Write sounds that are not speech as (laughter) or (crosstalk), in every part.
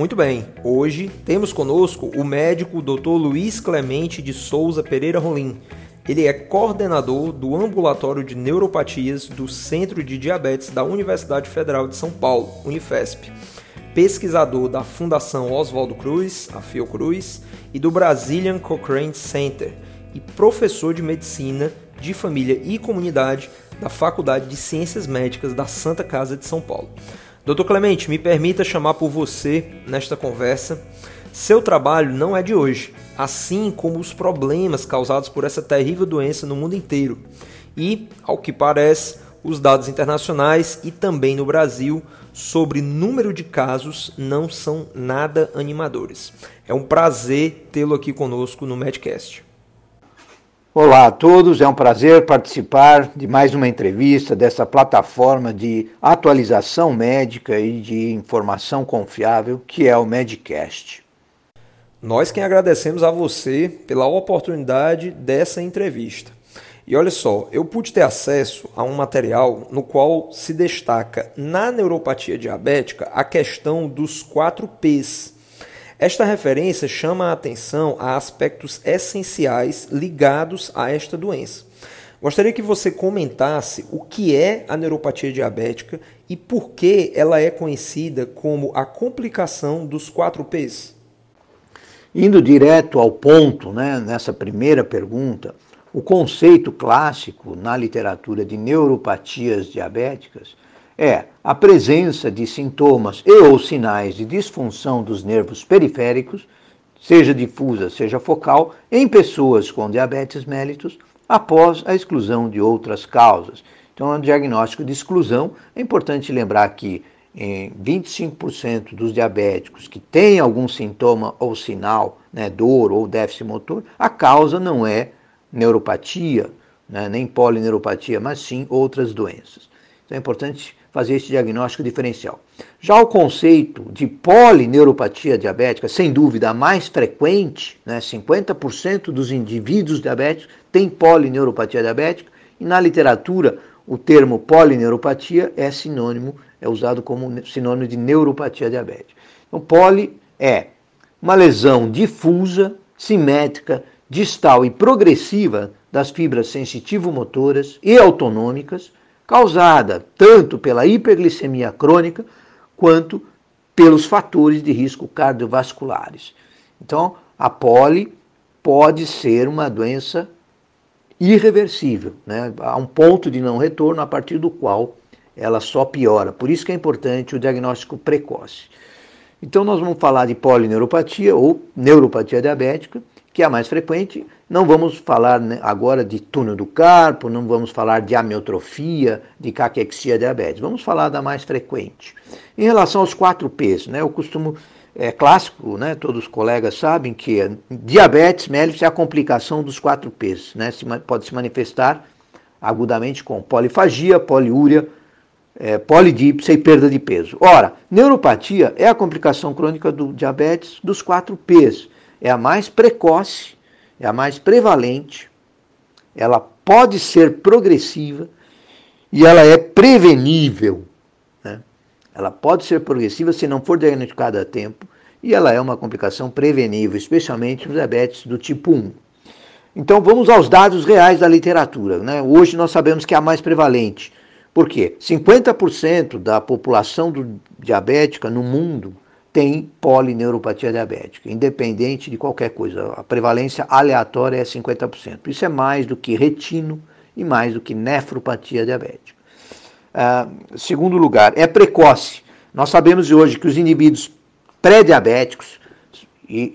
Muito bem, hoje temos conosco o médico Dr. Luiz Clemente de Souza Pereira Rolim. Ele é coordenador do Ambulatório de Neuropatias do Centro de Diabetes da Universidade Federal de São Paulo, Unifesp. Pesquisador da Fundação Oswaldo Cruz, a Fiocruz, e do Brazilian Cochrane Center, e professor de Medicina de Família e Comunidade da Faculdade de Ciências Médicas da Santa Casa de São Paulo. Doutor Clemente, me permita chamar por você nesta conversa. Seu trabalho não é de hoje, assim como os problemas causados por essa terrível doença no mundo inteiro. E, ao que parece, os dados internacionais e também no Brasil sobre número de casos não são nada animadores. É um prazer tê-lo aqui conosco no Medcast. Olá a todos, é um prazer participar de mais uma entrevista dessa plataforma de atualização médica e de informação confiável que é o Medcast. Nós quem agradecemos a você pela oportunidade dessa entrevista. E olha só, eu pude ter acesso a um material no qual se destaca na neuropatia diabética a questão dos 4 Ps esta referência chama a atenção a aspectos essenciais ligados a esta doença. Gostaria que você comentasse o que é a neuropatia diabética e por que ela é conhecida como a complicação dos 4 Ps. Indo direto ao ponto, né, nessa primeira pergunta, o conceito clássico na literatura de neuropatias diabéticas é a presença de sintomas e ou sinais de disfunção dos nervos periféricos, seja difusa, seja focal, em pessoas com diabetes mellitus após a exclusão de outras causas. Então, no diagnóstico de exclusão, é importante lembrar que em 25% dos diabéticos que têm algum sintoma ou sinal, né, dor ou déficit motor, a causa não é neuropatia, né, nem polineuropatia, mas sim outras doenças. Então é importante fazer esse diagnóstico diferencial. Já o conceito de polineuropatia diabética, sem dúvida a mais frequente, né, 50% dos indivíduos diabéticos têm polineuropatia diabética, e na literatura o termo polineuropatia é sinônimo, é usado como sinônimo de neuropatia diabética. Então, poli é uma lesão difusa, simétrica, distal e progressiva das fibras sensitivo-motoras e autonômicas, causada tanto pela hiperglicemia crônica quanto pelos fatores de risco cardiovasculares. Então, a poli pode ser uma doença irreversível, né? há um ponto de não retorno a partir do qual ela só piora. Por isso que é importante o diagnóstico precoce. Então nós vamos falar de polineuropatia ou neuropatia diabética, que é a mais frequente. Não vamos falar né, agora de túnel do carpo, não vamos falar de amiotrofia, de caquexia diabetes. Vamos falar da mais frequente. Em relação aos 4 P's, né, eu costumo, é clássico, né, todos os colegas sabem que diabetes mellitus é a complicação dos 4 P's. Né, se, pode se manifestar agudamente com polifagia, poliúria, é, polidípsia e perda de peso. Ora, neuropatia é a complicação crônica do diabetes dos 4 P's é a mais precoce, é a mais prevalente, ela pode ser progressiva e ela é prevenível. Né? Ela pode ser progressiva se não for diagnosticada a tempo e ela é uma complicação prevenível, especialmente no diabetes do tipo 1. Então vamos aos dados reais da literatura. Né? Hoje nós sabemos que é a mais prevalente. Por quê? 50% da população diabética no mundo tem polineuropatia diabética, independente de qualquer coisa. A prevalência aleatória é 50%. Isso é mais do que retino e mais do que nefropatia diabética. Uh, segundo lugar, é precoce. Nós sabemos hoje que os indivíduos pré-diabéticos,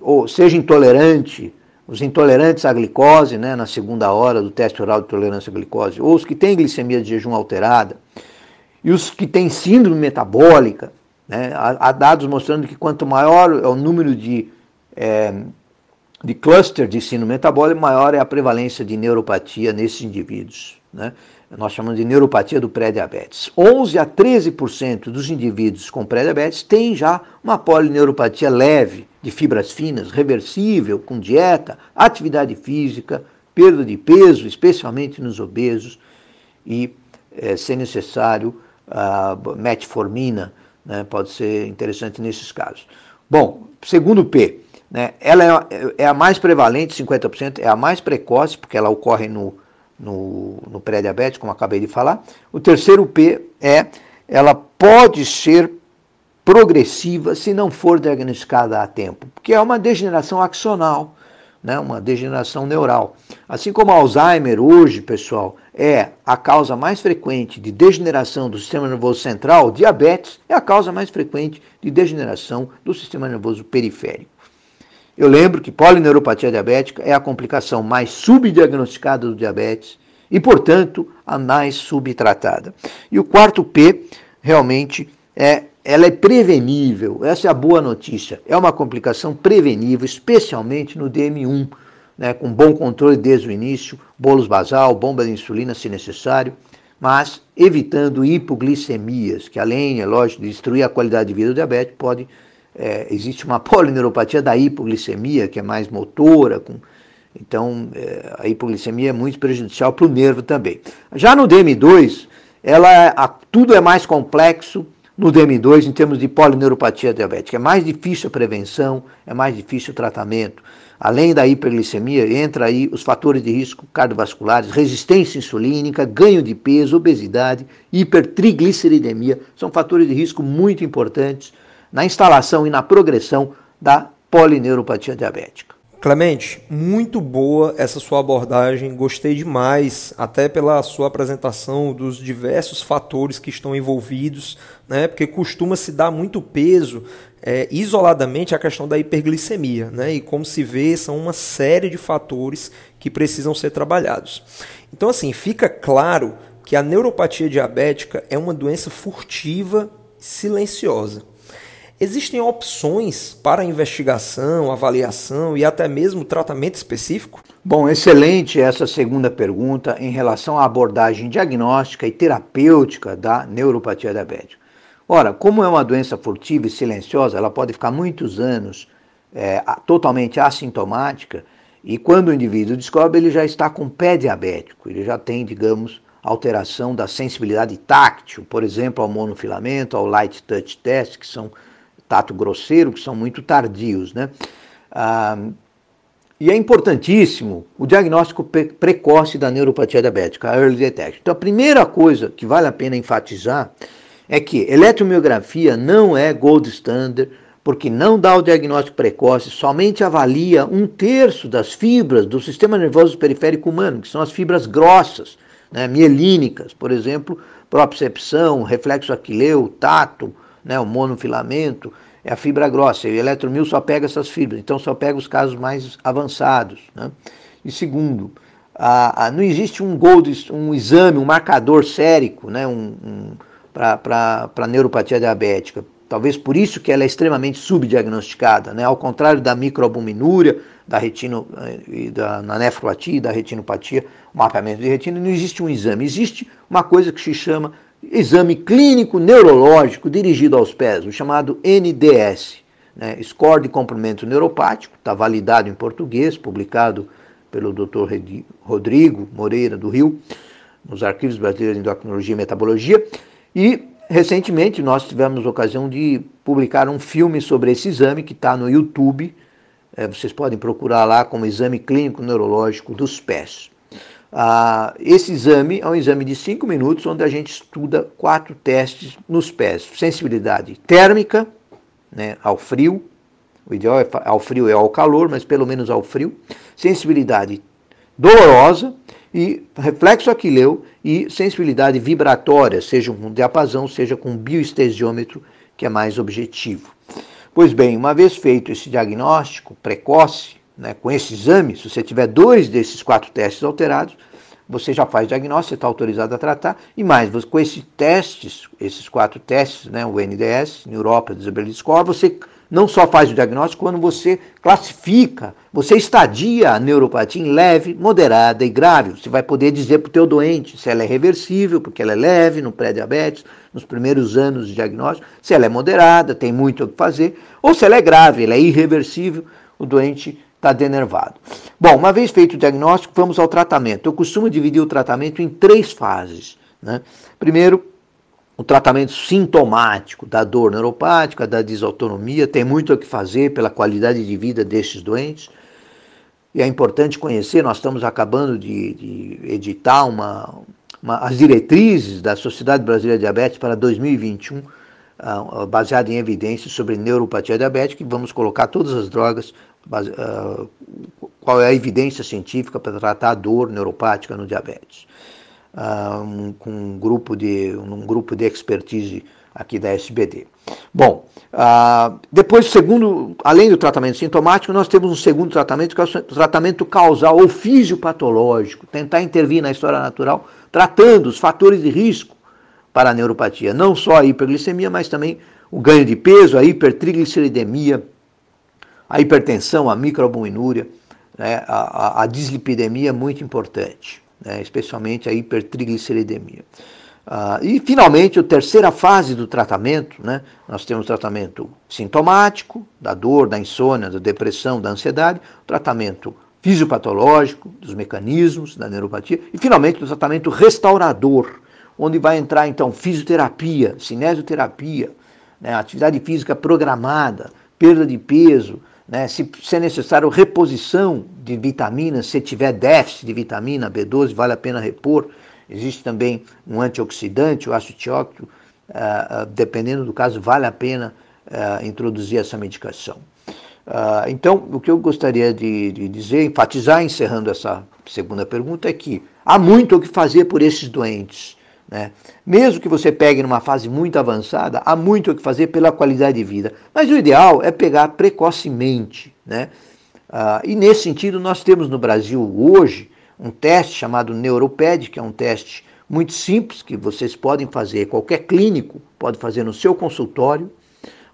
ou seja intolerante, os intolerantes à glicose, né, na segunda hora do teste oral de tolerância à glicose, ou os que têm glicemia de jejum alterada, e os que têm síndrome metabólica, Né? Há, dados mostrando que quanto maior é o número de, é, de cluster de síndrome metabólico, maior é a prevalência de neuropatia nesses indivíduos. Né? Nós chamamos de neuropatia do pré-diabetes. 11 a 13% dos indivíduos com pré-diabetes têm já uma polineuropatia leve, de fibras finas, reversível, com dieta, atividade física, perda de peso, especialmente nos obesos, e, é, se necessário, a metformina, né, pode ser interessante nesses casos. Bom, segundo P, né, ela é, é a mais prevalente, 50%, é a mais precoce, porque ela ocorre no, no, no pré-diabetes, como acabei de falar. O terceiro P é, ela pode ser progressiva se não for diagnosticada a tempo, porque é uma degeneração axonal, né, uma degeneração neural. Assim como Alzheimer hoje, pessoal, é a causa mais frequente de degeneração do sistema nervoso central, diabetes é a causa mais frequente de degeneração do sistema nervoso periférico. Eu lembro que polineuropatia diabética é a complicação mais subdiagnosticada do diabetes e, portanto, a mais subtratada. E o quarto P realmente é ela é prevenível. Essa é a boa notícia. É uma complicação prevenível, especialmente no DM1, né, com bom controle desde o início, bolos basal, bomba de insulina se necessário, mas evitando hipoglicemias, que além, é lógico, de destruir a qualidade de vida do diabetes, pode é, existe uma (laughs) polineuropatia da hipoglicemia, que é mais motora, com, então é, a hipoglicemia é muito prejudicial para o nervo também. Já no DM2, ela, a, tudo é mais complexo, no DM2 em termos de polineuropatia diabética. É mais difícil a prevenção, é mais difícil o tratamento. Além da hiperglicemia, entra aí os fatores de risco cardiovasculares, resistência insulínica, ganho de peso, obesidade, hipertrigliceridemia. São fatores de risco muito importantes na instalação e na progressão da polineuropatia diabética. Clemente, muito boa essa sua abordagem, gostei demais, até pela sua apresentação dos diversos fatores que estão envolvidos, né? Porque costuma se dar muito peso é, isoladamente à questão da hiperglicemia, né? E como se vê, são uma série de fatores que precisam ser trabalhados. Então, assim, fica claro que a neuropatia diabética é uma doença furtiva, silenciosa. Existem opções para investigação, avaliação e até mesmo tratamento específico? Bom, excelente essa segunda pergunta em relação à abordagem diagnóstica e terapêutica da neuropatia diabética. Ora, como é uma doença furtiva e silenciosa, ela pode ficar muitos anos é, totalmente assintomática e quando o indivíduo descobre, ele já está com pé diabético, ele já tem, digamos, alteração da sensibilidade táctil, por exemplo, ao monofilamento, ao light touch test, que são tato grosseiro, que são muito tardios. Né? Ah, e é importantíssimo o diagnóstico precoce da neuropatia diabética, a early detection. Então, a primeira coisa que vale a pena enfatizar é que eletromiografia não é gold standard, porque não dá o diagnóstico precoce, somente avalia um terço das fibras do sistema nervoso periférico humano, que são as fibras grossas, né, mielínicas, por exemplo, propriocepção, reflexo aquileu, tato, né, o monofilamento, é a fibra grossa. E o eletromil só pega essas fibras, então só pega os casos mais avançados. Né? E segundo, a, a, não existe um gold, um exame, um marcador sérico né, um, um para neuropatia diabética. Talvez por isso que ela é extremamente subdiagnosticada, né? ao contrário da microalbuminúria, da retino, eh, e da, na nefropatia e da retinopatia, o mapeamento de retina, não existe um exame. Existe uma coisa que se chama exame clínico neurológico dirigido aos pés, o chamado NDS, né, Score de Comprimento Neuropático, está validado em português, publicado pelo Dr. Rodrigo Moreira do Rio, nos Arquivos Brasileiros de Endocrinologia e Metabologia, e recentemente nós tivemos ocasião de publicar um filme sobre esse exame que está no YouTube, é, vocês podem procurar lá como Exame Clínico Neurológico dos Pés. Ah, esse exame é um exame de 5 minutos, onde a gente estuda quatro testes nos pés: sensibilidade térmica, né, ao frio, o ideal é ao frio e ao calor, mas pelo menos ao frio, sensibilidade dolorosa e reflexo aquileu e sensibilidade vibratória, seja com diapasão, seja com bioestesiômetro, que é mais objetivo. Pois bem, uma vez feito esse diagnóstico precoce, né, com esse exame, se você tiver dois desses quatro testes alterados, você já faz diagnóstico, você está autorizado a tratar, e mais, com esses testes, esses quatro testes, né, o NDS, Europa Disability Score, você não só faz o diagnóstico, quando você classifica, você estadia a neuropatia em leve, moderada e grave. Você vai poder dizer para o teu doente se ela é reversível, porque ela é leve no pré-diabetes, nos primeiros anos de diagnóstico, se ela é moderada, tem muito o que fazer, ou se ela é grave, ela é irreversível, o doente está denervado. Bom, uma vez feito o diagnóstico, vamos ao tratamento. Eu costumo dividir o tratamento em três fases. Né? Primeiro, o tratamento sintomático da dor neuropática, da desautonomia, tem muito a que fazer pela qualidade de vida destes doentes. E é importante conhecer, nós estamos acabando de, de editar uma, uma, as diretrizes da Sociedade Brasileira de Diabetes para 2021, uh, ah, baseada em evidências sobre neuropatia diabética, e vamos colocar todas as drogas, uh, qual é a evidência científica para tratar a dor neuropática no diabetes uh, um, com um grupo de um grupo de expertise aqui da SBD. Bom, uh, depois, segundo, além do tratamento sintomático, nós temos um segundo tratamento, que é o tratamento causal ou fisiopatológico, tentar intervir na história natural, tratando os fatores de risco para a neuropatia, não só a hiperglicemia, mas também o ganho de peso, a hipertrigliceridemia, a hipertensão, a microalbuminúria, né, a, a, a dislipidemia muito importante né, especialmente a hipertrigliceridemia. Ah, e, finalmente, a terceira fase do tratamento, né, nós temos tratamento sintomático, da dor, da insônia, da depressão, da ansiedade, tratamento fisiopatológico, dos mecanismos da neuropatia, e, finalmente, o tratamento restaurador, onde vai entrar, então, fisioterapia, cinesioterapia, né, atividade física programada, perda de peso, né? Se, se é necessário reposição de vitaminas, se tiver déficit de vitamina B12, vale a pena repor. Existe também um antioxidante, o ácido tióxico, uh, uh, dependendo do caso, vale a pena uh, introduzir essa medicação. então, o que eu gostaria de, de dizer, enfatizar, encerrando essa segunda pergunta, é que há muito o que fazer por esses doentes. Né? Mesmo que você pegue numa fase muito avançada, há muito o que fazer pela qualidade de vida. Mas o ideal é pegar precocemente. Né? Ah, e nesse sentido, nós temos no Brasil hoje um teste chamado Neuroped, que é um teste muito simples que vocês podem fazer, qualquer clínico pode fazer no seu consultório,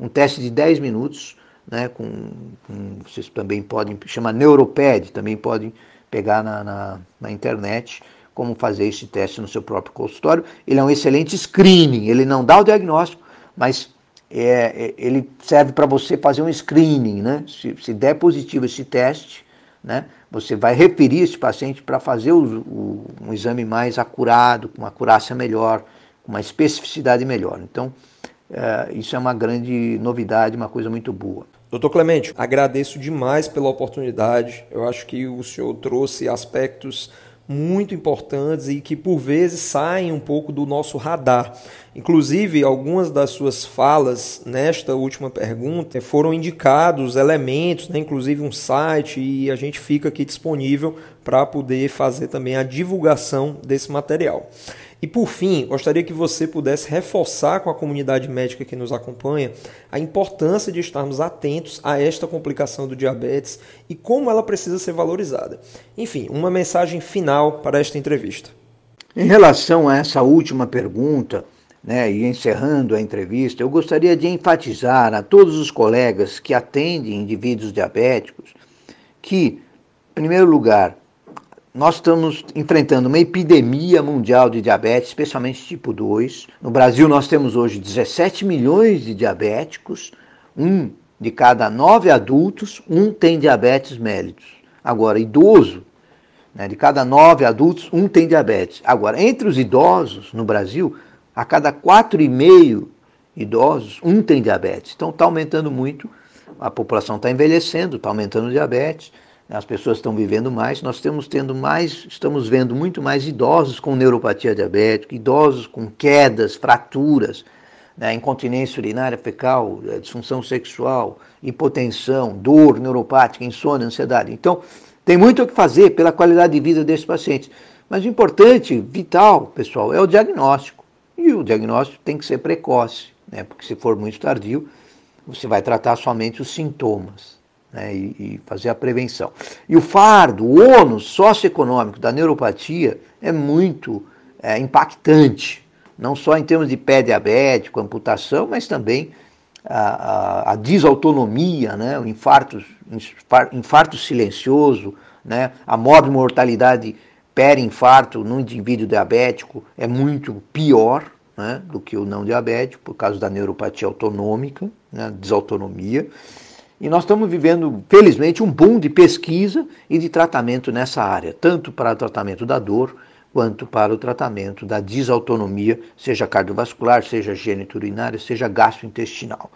um teste de 10 minutos, né, com, com vocês também podem, chama Neuroped, também podem pegar na, na, na internet como fazer esse teste no seu próprio consultório. Ele é um excelente screening, ele não dá o diagnóstico, mas é, é ele serve para você fazer um screening, né? Se, se, der positivo esse teste, né, você vai referir esse paciente para fazer o, o, um exame mais acurado, com uma acurácia melhor, com uma especificidade melhor. Então, é, isso é uma grande novidade, uma coisa muito boa. Doutor Clemente, agradeço demais pela oportunidade. Eu acho que o senhor trouxe aspectos muito importantes e que por vezes saem um pouco do nosso radar. Inclusive, algumas das suas falas nesta última pergunta foram indicados elementos, né, inclusive um site, e a gente fica aqui disponível para poder fazer também a divulgação desse material. E por fim, gostaria que você pudesse reforçar com a comunidade médica que nos acompanha a importância de estarmos atentos a esta complicação do diabetes e como ela precisa ser valorizada. Enfim, uma mensagem final para esta entrevista. Em relação a essa última pergunta, né, e encerrando a entrevista, eu gostaria de enfatizar a todos os colegas que atendem indivíduos diabéticos que, em primeiro lugar, nós estamos enfrentando uma epidemia mundial de diabetes, especialmente tipo 2. No Brasil, nós temos hoje 17 milhões de diabéticos, um de cada nove adultos, um tem diabetes mellitus. Agora, idoso, né, de cada nove adultos, um tem diabetes. Agora, entre os idosos no Brasil, a cada quatro e meio idosos, um tem diabetes. Então, está aumentando muito, a população está envelhecendo, está aumentando o diabetes as pessoas estão vivendo mais, nós estamos tendo mais, estamos vendo muito mais idosos com neuropatia diabética, idosos com quedas, fraturas, né, incontinência urinária fecal, eh, disfunção sexual, hipotensão, dor neuropática, insônia, ansiedade. Então, tem muito o que fazer pela qualidade de vida desses pacientes. Mas o importante, vital, pessoal, é o diagnóstico. E o diagnóstico tem que ser precoce, né, porque se for muito tardio, você vai tratar somente os sintomas. Né, e, e, fazer a prevenção. E o fardo, o ônus socioeconômico da neuropatia é muito é, impactante, não só em termos de pé diabético, amputação, mas também a, a, a desautonomia, né, o infarto, infarto silencioso, né, a mortalidade pé-infarto no indivíduo diabético é muito pior né, do que o não diabético, por causa da neuropatia autonômica, né, desautonomia. E nós estamos vivendo, felizmente, um boom de pesquisa e de tratamento nessa área, tanto para o tratamento da dor quanto para o tratamento da desautonomia, seja cardiovascular, seja geniturinária, seja gastrointestinal.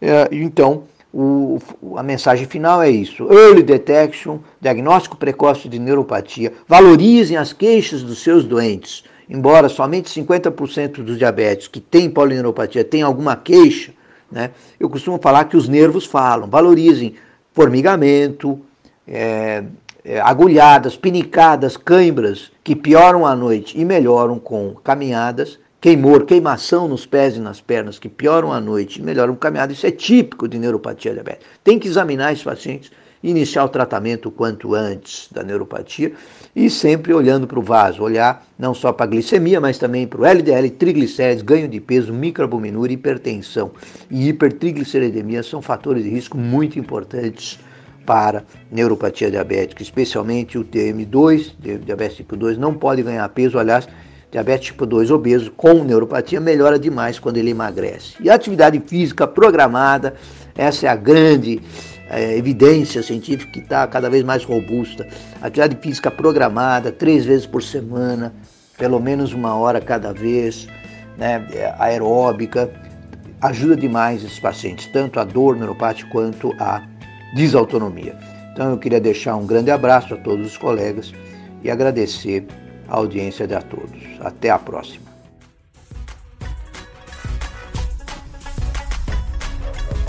É, então, o, a mensagem final é isso: early detection, diagnóstico precoce de neuropatia. Valorizem as queixas dos seus doentes. Embora somente 50% dos diabéticos que têm polineuropatia tenham alguma queixa, né? Eu costumo falar que os nervos falam, valorizem formigamento, é, é, agulhadas, pinicadas, cãibras, que pioram à noite e melhoram com caminhadas, queimor, queimação nos pés e nas pernas, que pioram à noite e melhoram com caminhada. Isso é típico de neuropatia diabética. Tem que examinar esses pacientes iniciar o tratamento o quanto antes da neuropatia e sempre olhando para o vaso, olhar não só para a glicemia, mas também para o LDL, triglicérides, ganho de peso, microalbuminúria, hipertensão e hipertrigliceridemia são fatores de risco muito importantes para neuropatia diabética, especialmente o TM2, diabetes tipo 2, não pode ganhar peso, aliás, diabetes tipo 2 obeso com neuropatia melhora demais quando ele emagrece. E a atividade física programada, essa é a grande é, evidência científica que está cada vez mais robusta. Atividade física programada, três vezes por semana, pelo menos uma hora cada vez, né, é, aeróbica, ajuda demais esses pacientes, tanto a dor neuropática quanto a desautonomia. Então eu queria deixar um grande abraço a todos os colegas e agradecer a audiência de a todos. Até a próxima.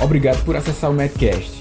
Obrigado por acessar o Medcast